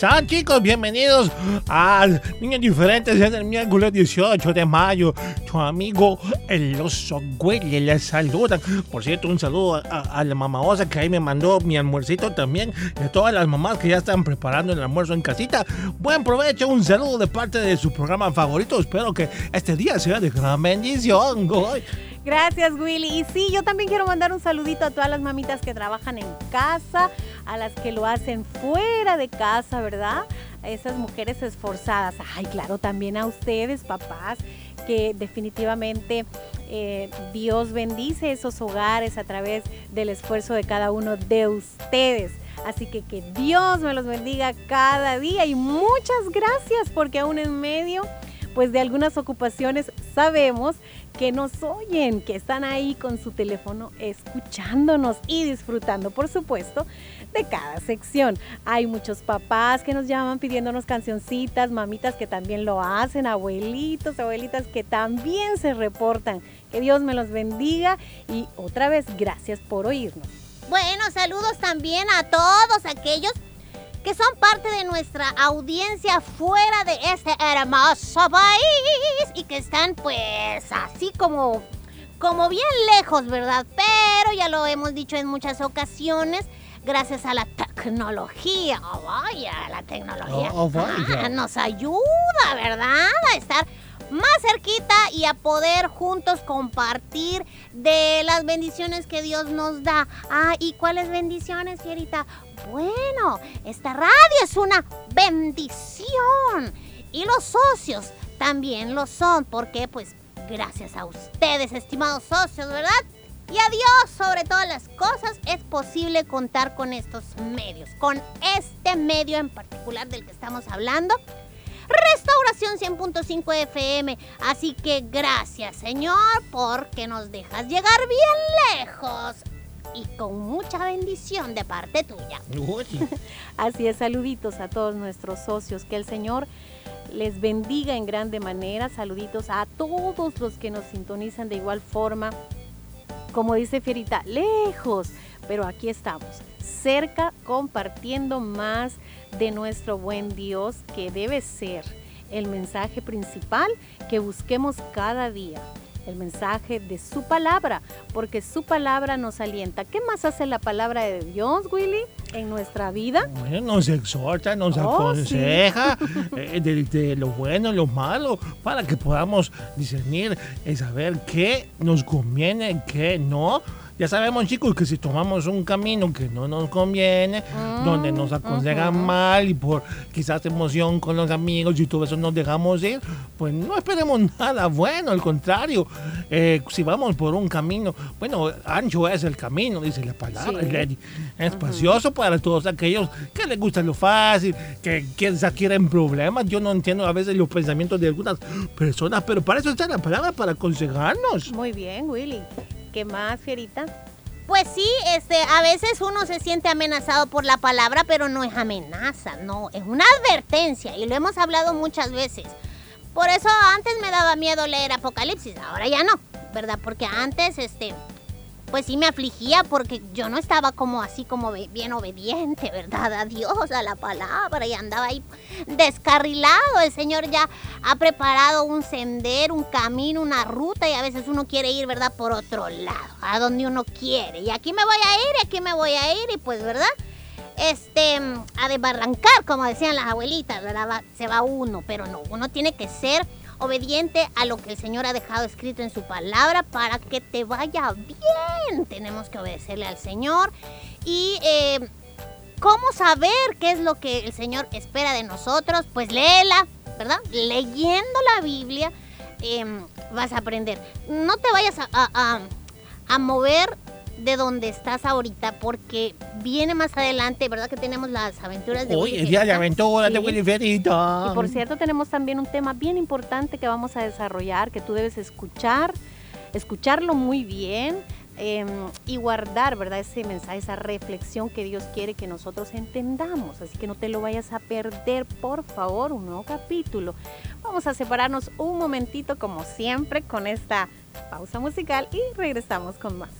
están, chicos? Bienvenidos a Niños Diferentes en el miércoles 18 de mayo. Tu amigo el oso les saluda. Por cierto, un saludo a, la mamá Osa que ahí me mandó mi almuercito también. Y a todas las mamás que ya están preparando el almuerzo en casita. Buen provecho, un saludo de parte de su programa favorito. Espero que este día sea de gran bendición. ¡Ay! Gracias, Willy. Y sí, yo también quiero mandar un saludito a todas las mamitas que trabajan en casa, a las que lo hacen fuera de casa, ¿verdad? A esas mujeres esforzadas. Ay, claro, también a ustedes, papás, que definitivamente eh, Dios bendice esos hogares a través del esfuerzo de cada uno de ustedes. Así que que Dios me los bendiga cada día y muchas gracias porque aún en medio pues de algunas ocupaciones sabemos que nos oyen, que están ahí con su teléfono escuchándonos y disfrutando, por supuesto, de cada sección. Hay muchos papás que nos llaman pidiéndonos cancioncitas, mamitas que también lo hacen, abuelitos, abuelitas que también se reportan. Que Dios me los bendiga y otra vez gracias por oírnos. Bueno, saludos también a todos aquellos que son parte de nuestra audiencia fuera de este hermoso país y que están pues así como como bien lejos, ¿verdad? Pero ya lo hemos dicho en muchas ocasiones, gracias a la tecnología, oh, vaya, la tecnología Oh, oh, vaya. ah, nos ayuda, ¿verdad? A estar más cerquita y a poder juntos compartir de las bendiciones que Dios nos da. Ah, ¿y cuáles bendiciones, Fierita? Bueno, esta radio es una bendición. Y los socios también lo son, porque pues gracias a ustedes, estimados socios, ¿verdad? Y a Dios, sobre todas las cosas, es posible contar con estos medios, con este medio en particular del que estamos hablando. Restauración 100.5 FM. Así que gracias, Señor, porque nos dejas llegar bien lejos y con mucha bendición de parte tuya. ¡Uy! Así es, saluditos a todos nuestros socios. Que el Señor les bendiga en grande manera. Saluditos a todos los que nos sintonizan de igual forma. Como dice Fierita, lejos, pero aquí estamos, cerca, compartiendo más de nuestro buen Dios, que debe ser el mensaje principal que busquemos cada día. El mensaje de su palabra, porque su palabra nos alienta. ¿Qué más hace la palabra de Dios, Willy, en nuestra vida? Bueno, nos exhorta, nos Oh, aconseja eh, de, de lo bueno y lo malo para que podamos discernir y saber qué nos conviene, qué no. Ya sabemos, chicos, que si tomamos un camino que no nos conviene, donde nos aconsejan mal y por quizás emoción con los amigos y todo eso nos dejamos ir, pues no esperemos nada bueno, al contrario. Eh, si vamos por un camino, bueno, ancho es el camino, dice la palabra, Sí. Lady. Espacioso para todos aquellos que les gusta lo fácil, que quizás quieren problemas. Yo no entiendo a veces los pensamientos de algunas personas, pero para eso está la palabra, para aconsejarnos. Muy bien, Willy. ¿Qué más, Fierita? Pues sí, este, a veces uno se siente amenazado por la palabra, pero no es amenaza, no, es una advertencia y lo hemos hablado muchas veces. Por eso antes me daba miedo leer Apocalipsis, ahora ya no, ¿verdad? Porque antes, este, pues sí me afligía porque yo no estaba como así como bien obediente, ¿verdad? A Dios, a la palabra y andaba ahí descarrilado. El Señor ya ha preparado un sendero, un camino, una ruta y a veces uno quiere ir, ¿verdad? Por otro lado, a donde uno quiere. Y aquí me voy a ir, aquí me voy a ir y pues, ¿verdad? Este, a desbarrancar, como decían las abuelitas, ¿verdad? Se va uno, pero no, uno tiene que ser obediente a lo que el Señor ha dejado escrito en su palabra para que te vaya bien. Tenemos que obedecerle al Señor. Y eh, ¿cómo saber qué es lo que el Señor espera de nosotros? Pues léela, ¿verdad? Leyendo la Biblia em, vas a aprender. No te vayas a, mover de donde estás ahorita porque viene más adelante, ¿verdad? Que tenemos las aventuras de Hoy Willy de aventuras de. Willy Fierita. Y por cierto, tenemos también un tema bien importante que vamos a desarrollar, que tú debes escuchar, escucharlo muy bien eh, y guardar, ¿verdad? Ese mensaje, esa reflexión que Dios quiere que nosotros entendamos. Así que no te lo vayas a perder, por favor, un nuevo capítulo. Vamos a separarnos un momentito, como siempre, con esta pausa musical y regresamos con más.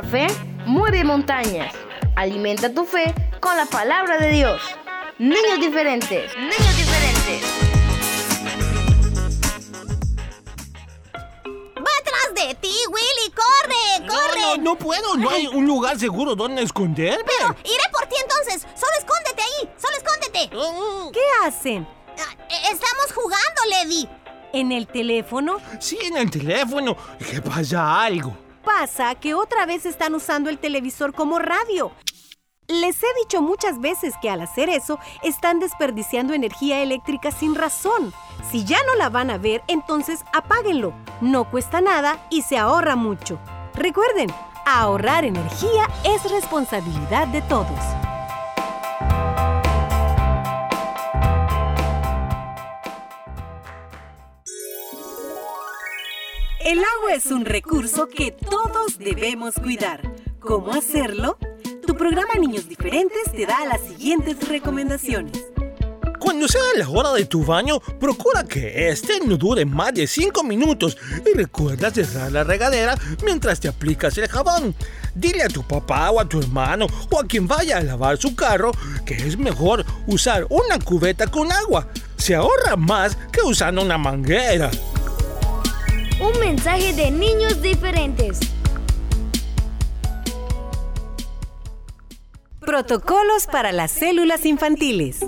Nuestra fe mueve montañas. Alimenta tu fe con la palabra de Dios. Niños diferentes, niños diferentes. ¡Va atrás de ti, Willy! ¡Corre, corre! No, no, no puedo, no hay un lugar seguro donde esconderme. Pero iré por ti entonces. Solo escóndete ahí. Solo escóndete. Mm, ¿Qué hacen? Ah, eh, Estamos jugando, Lady. ¿En el teléfono? Sí, en el teléfono. ¿Qué pasa algo? Pasa que otra vez están usando el televisor como radio. Les he dicho muchas veces que al hacer eso están desperdiciando energía eléctrica sin razón. Si ya no la van a ver, entonces apáguenlo. No cuesta nada y se ahorra mucho. Recuerden, ahorrar energía es responsabilidad de todos. El agua es un recurso que todos debemos cuidar. ¿Cómo hacerlo? Tu programa Niños Diferentes te da las siguientes recomendaciones. Cuando sea la hora de tu baño, procura que este no dure más de 5 minutos y recuerda cerrar la regadera mientras te aplicas el jabón. Dile a tu papá o a tu hermano o a quien vaya a lavar su carro que es mejor usar una cubeta con agua. Se ahorra más que usando una manguera. Un mensaje de niños diferentes. Protocolos para las células infantiles.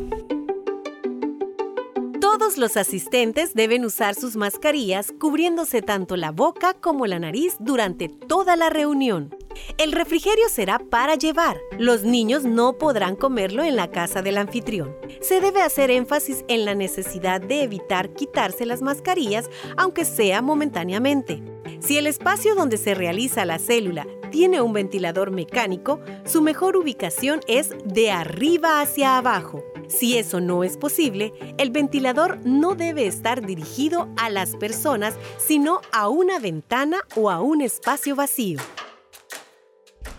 Todos los asistentes deben usar sus mascarillas cubriéndose tanto la boca como la nariz durante toda la reunión. El refrigerio será para llevar. Los niños no podrán comerlo en la casa del anfitrión. Se debe hacer énfasis en la necesidad de evitar quitarse las mascarillas, aunque sea momentáneamente. Si el espacio donde se realiza la célula tiene un ventilador mecánico, su mejor ubicación es de arriba hacia abajo. Si eso no es posible, el ventilador no debe estar dirigido a las personas, sino a una ventana o a un espacio vacío.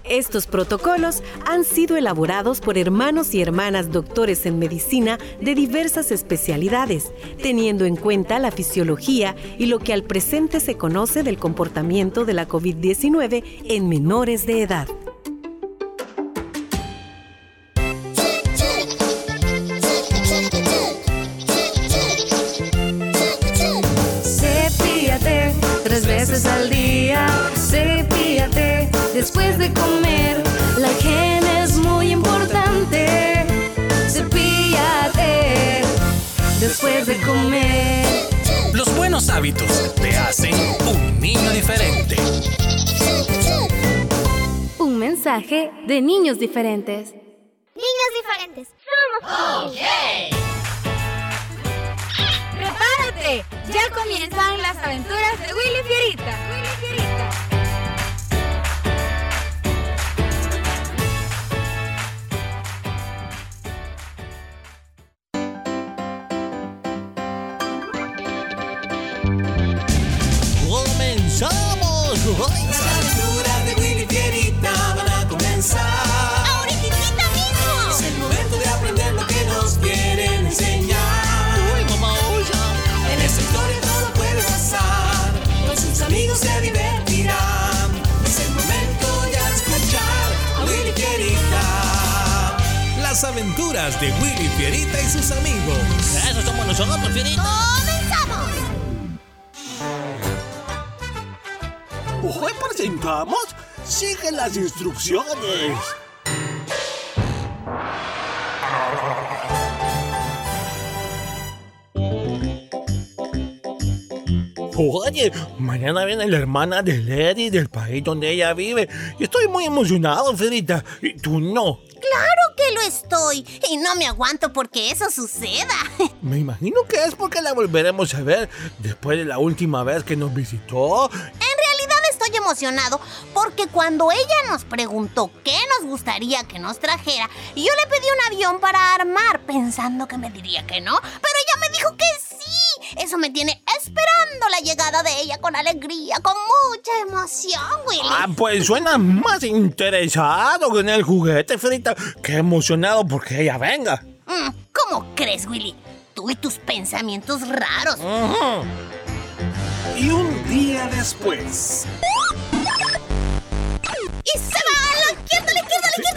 Estos protocolos han sido elaborados por hermanos y hermanas doctores en medicina de diversas especialidades, teniendo en cuenta la fisiología y lo que al presente se conoce del comportamiento de la COVID-19 en menores de edad. Cepíllate tres veces al día. Después de comer. La higiene es muy importante. Cepíllate después de comer. Los buenos hábitos te hacen un niño diferente. Un mensaje de niños diferentes. Niños diferentes. Somos ¡Prepárate! Ya comienzan las aventuras de. Willy Fierita. Las instrucciones. Oye, mañana viene la hermana de Lady del país donde ella vive. Y estoy muy emocionado, Fierita. Y tú no. ¡Claro que lo estoy! Y no me aguanto porque eso suceda. Me imagino que es porque la volveremos a ver después de la última vez que nos visitó. Emocionado porque cuando ella nos preguntó qué nos gustaría que nos trajera, yo le pedí un avión para armar pensando que me diría que no, pero ella me dijo que sí. Eso me tiene esperando la llegada de ella con alegría, con mucha emoción, Willy. Ah, pues suena más interesado en el juguete, Fierita, que emocionado porque ella venga. Mm, ¿Cómo crees, Willy? Tú y tus pensamientos raros. Y un día después.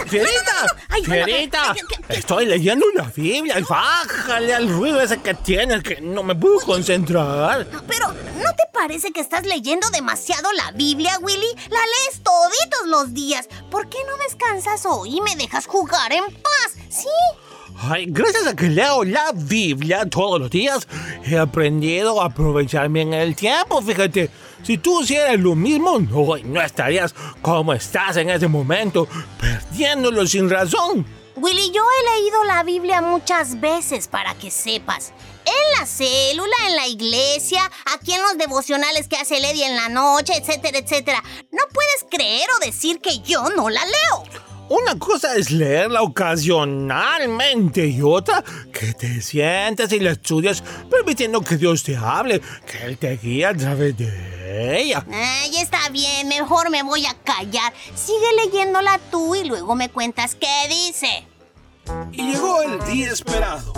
Fierita, Ay, bueno, Fierita, ¿qué- qué- qué- estoy leyendo la Biblia. Bájale al ruido ese que tienes, que no me puedo concentrar. Pero, ¿no te parece que estás leyendo demasiado la Biblia, Willy? La lees toditos los días. ¿Por qué no descansas hoy y me dejas jugar en paz? Sí. Ay, gracias a que leo la Biblia todos los días, he aprendido a aprovechar bien el tiempo, fíjate. Si tú hicieras lo mismo, no, no estarías como estás en ese momento, perdiéndolo sin razón. Willy, yo he leído la Biblia muchas veces para que sepas. En la célula, en la iglesia, aquí en los devocionales que hace Lady en la noche, etcétera, etcétera. No puedes creer o decir que yo no la leo. Una cosa es leerla ocasionalmente y otra que te sientes y la estudias permitiendo que Dios te hable, que Él te guíe a través de ella. Ay, está bien, mejor me voy a callar. Sigue leyéndola tú y luego me cuentas qué dice. Y llegó el día esperado.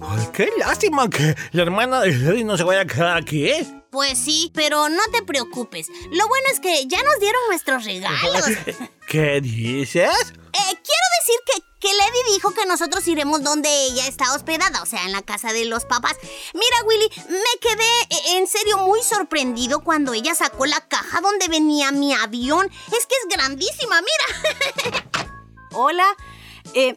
Ay, qué lástima que la hermana de Lady no se vaya a quedar aquí. ¿eh? Pues sí, pero no te preocupes. Lo bueno es que ya nos dieron nuestros regalos. ¿Qué dices? Eh, quiero decir que, que Lady dijo que nosotros iremos donde ella está hospedada, o sea, en la casa de los papás. Mira, Willy, me quedé eh, en serio muy sorprendido cuando ella sacó la caja donde venía mi avión. Es que es grandísima, mira. Hola. Eh,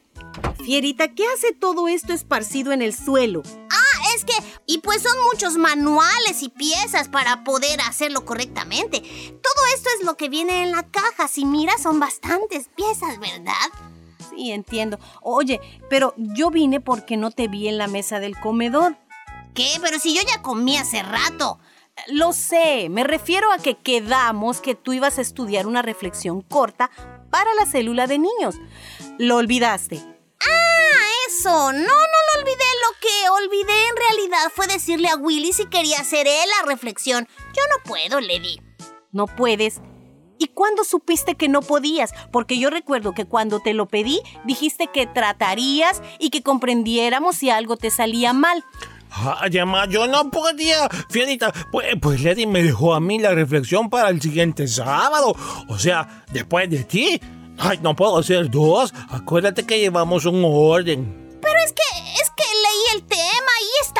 Fierita, ¿qué hace todo esto esparcido en el suelo? Es que, y pues son muchos manuales y piezas para poder hacerlo correctamente. Todo esto es lo que viene en la caja. Si miras, son bastantes piezas, ¿verdad? Sí, entiendo. Oye, pero yo vine porque no te vi en la mesa del comedor. ¿Qué? Pero si yo ya comí hace rato. Lo sé, me refiero a que quedamos que tú ibas a estudiar una reflexión corta para la célula de niños. Lo olvidaste. Ah, eso. No, no lo olvidé. Lo que olvidé en realidad fue decirle a Willy si quería hacer él la reflexión. Yo no puedo, Lady. No puedes. ¿Y cuándo supiste que no podías? Porque yo recuerdo que cuando te lo pedí, dijiste que tratarías y que comprendiéramos si algo te salía mal. Ay, mamá, yo no podía. Fierita, pues, pues Lady me dejó a mí la reflexión para el siguiente sábado. O sea, después de ti. Ay, no puedo hacer dos. Acuérdate que llevamos un orden.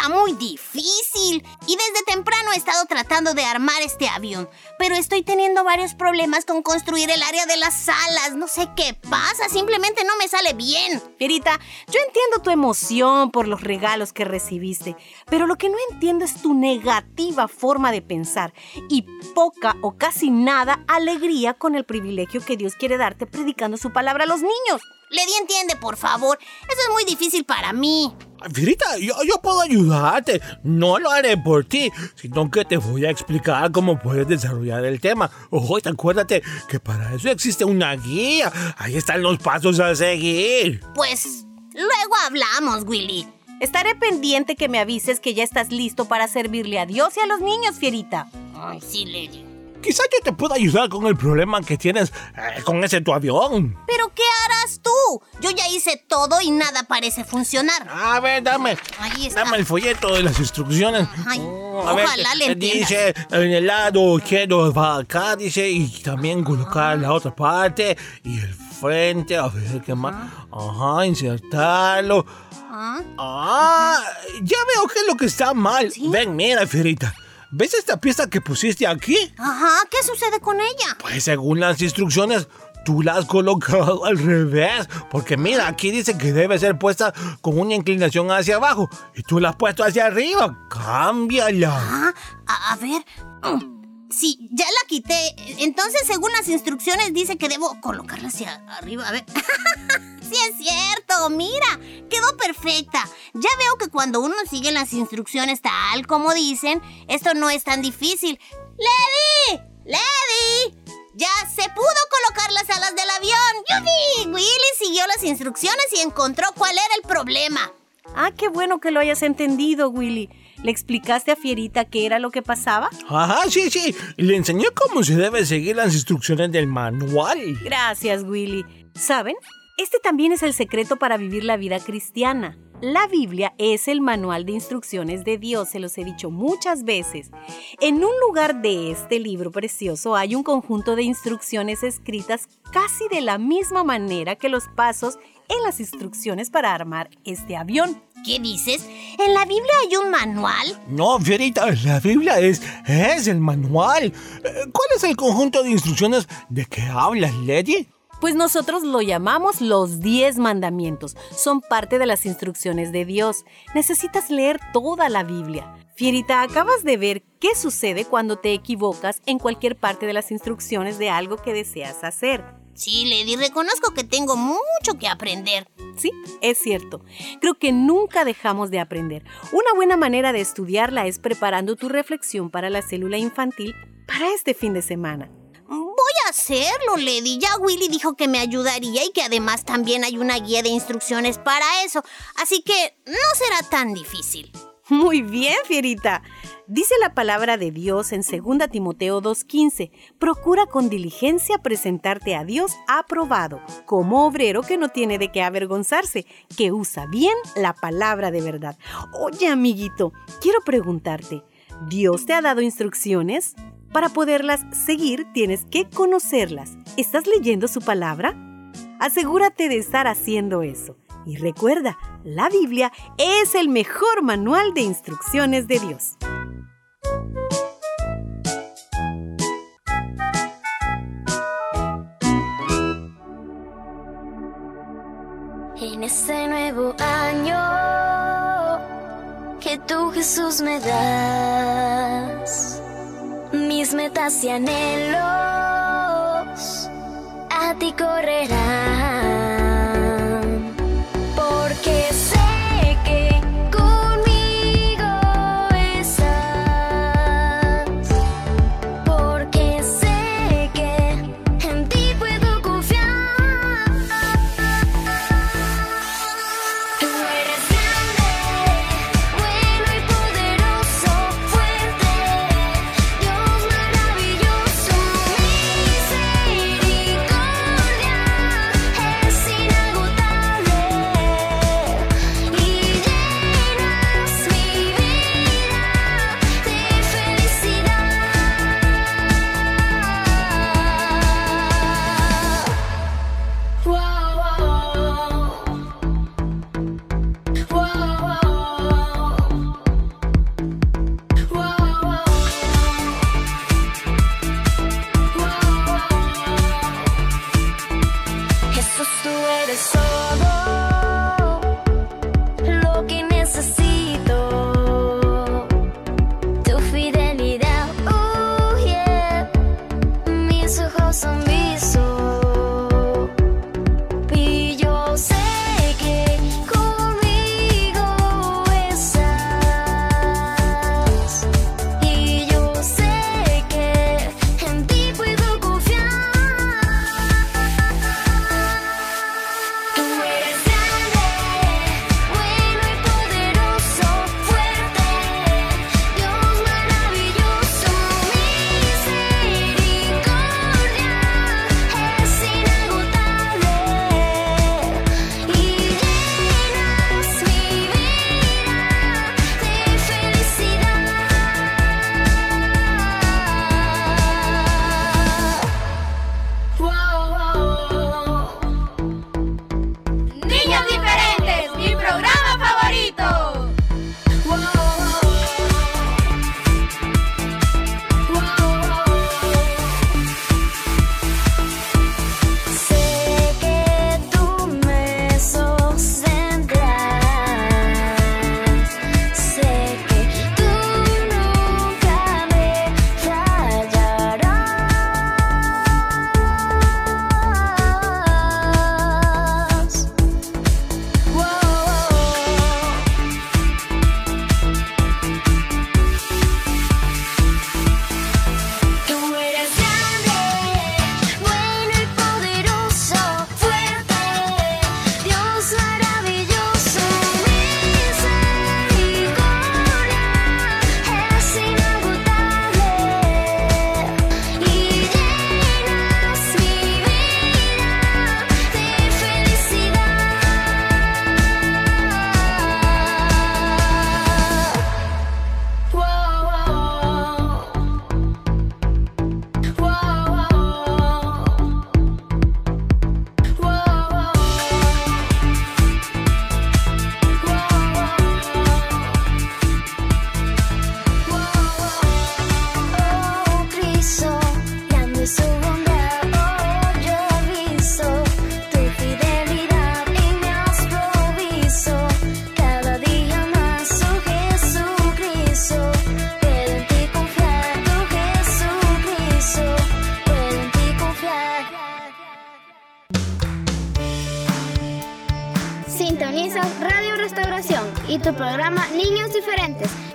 Muy difícil. Y desde temprano he estado tratando de armar este avión. Pero estoy teniendo varios problemas con construir el área de las salas. No sé qué pasa, simplemente no me sale bien. Fierita, yo entiendo tu emoción por los regalos que recibiste, pero lo que no entiendo es tu negativa forma de pensar y poca o casi nada alegría con el privilegio que Dios quiere darte predicando su palabra a los niños. Lady, entiende, por favor. Eso es muy difícil para mí. Fierita, yo, yo puedo ayudarte. No lo haré por ti, sino que te voy a explicar cómo puedes desarrollar el tema. Ojo, y acuérdate que para eso existe una guía. Ahí están los pasos a seguir. Pues luego hablamos, Willy. Estaré pendiente que me avises que ya estás listo para servirle a Dios y a los niños, Fierita. Ay, sí, Lady. Quizá yo te pueda ayudar con el problema que tienes eh, con ese tu avión. ¿Pero qué harás tú? Yo ya hice todo y nada parece funcionar. A ver, dame. Ahí está. Dame el folleto de las instrucciones. Ay, Mm, a ver, ojalá le eh, entiendas. Dice, en el lado izquierdo va acá, dice, y también colocar la otra parte y el frente, a ver qué más. Ajá, insertarlo. Ah, Ah, ya veo que es lo que está mal. Ven, mira, Fierita. ¿Ves esta pieza que pusiste aquí? Ajá, ¿qué sucede con ella? Pues según las instrucciones, tú la has colocado al revés. Porque mira, aquí dice que debe ser puesta con una inclinación hacia abajo. Y tú la has puesto hacia arriba. Cámbiala. Ah, a, a ver. Mm, Sí, ya la quité. Entonces, según las instrucciones, dice que debo colocarla hacia arriba. A ver. sí, es cierto. Mira, quedó perfecta. Ya veo que cuando uno sigue las instrucciones tal como dicen, esto no es tan difícil. ¡Lady! ¡Lady! Ya se pudo colocar las alas del avión. ¡Yupi! Willy siguió las instrucciones y encontró cuál era el problema. Ah, qué bueno que lo hayas entendido, Willy. ¿Le explicaste a Fierita qué era lo que pasaba? Ajá, sí, sí. Le enseñé cómo se debe seguir las instrucciones del manual. Gracias, Willy. ¿Saben? Este también es el secreto para vivir la vida cristiana. La Biblia es el manual de instrucciones de Dios, se los he dicho muchas veces. En un lugar de este libro precioso hay un conjunto de instrucciones escritas casi de la misma manera que los pasos en las instrucciones para armar este avión. ¿Qué dices? ¿En la Biblia hay un manual? No, Fierita, la Biblia es, es el manual. Eh, ¿Cuál es el conjunto de instrucciones de que hablas, Lady? Pues nosotros lo llamamos los 10 mandamientos. Son parte de las instrucciones de Dios. Necesitas leer toda la Biblia. Fierita, acabas de ver qué sucede cuando te equivocas en cualquier parte de las instrucciones de algo que deseas hacer. Sí, Lady, reconozco que tengo mucho que aprender. Sí, es cierto. Creo que nunca dejamos de aprender. Una buena manera de estudiarla es preparando tu reflexión para la célula infantil para este fin de semana. Voy hacerlo, Lady. Ya Willy dijo que me ayudaría y que además también hay una guía de instrucciones para eso. Así que no será tan difícil. Muy bien, Fierita. Dice la palabra de Dios en 2 Timoteo 2.15, procura con diligencia presentarte a Dios aprobado, como obrero que no tiene de qué avergonzarse, que usa bien la palabra de verdad. Oye, amiguito, quiero preguntarte, ¿Dios te ha dado instrucciones? Para poderlas seguir tienes que conocerlas. ¿Estás leyendo su palabra? Asegúrate de estar haciendo eso. Y recuerda, la Biblia es el mejor manual de instrucciones de Dios. En este nuevo año que tú Jesús me das, metas anhelos a ti correrán,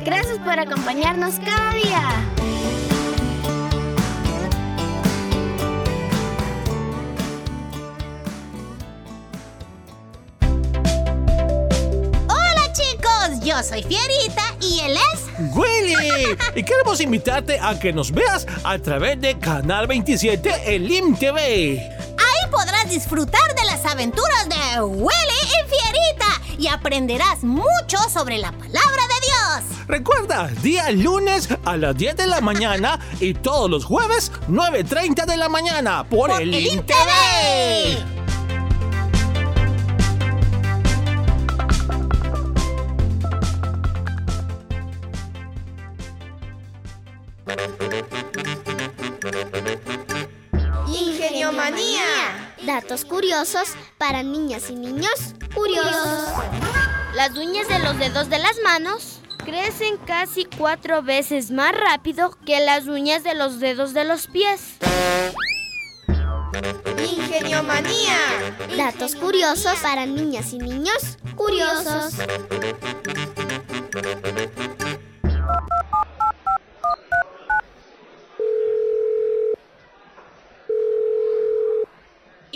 Gracias por acompañarnos cada día. Hola chicos, yo soy Fierita y él es... Willy. Y queremos invitarte a que nos veas a través de Canal 27 en LIM TV. Ahí podrás disfrutar de las aventuras de Willy y Fierita y aprenderás mucho sobre la palabra. Recuerda, día lunes a las 10 de la mañana y todos los jueves 9.30 de la mañana por, el LIM TV. Ingenio Manía. Datos curiosos para niñas y niños curiosos. Las uñas de los dedos de las manos crecen casi cuatro veces más rápido que las uñas de los dedos de los pies. Ingenio Manía. Datos curiosos para niñas y niños curiosos.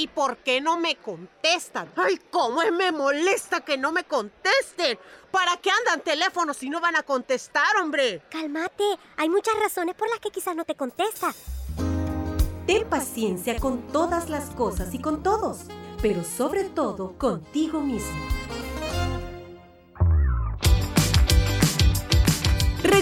¿Y por qué no me contestan? ¡Ay, cómo me molesta que no me contesten! ¿Para qué andan teléfonos si no van a contestar, hombre? Cálmate, hay muchas razones por las que quizás no te contesta. Ten paciencia con todas las cosas y con todos, pero sobre todo contigo mismo.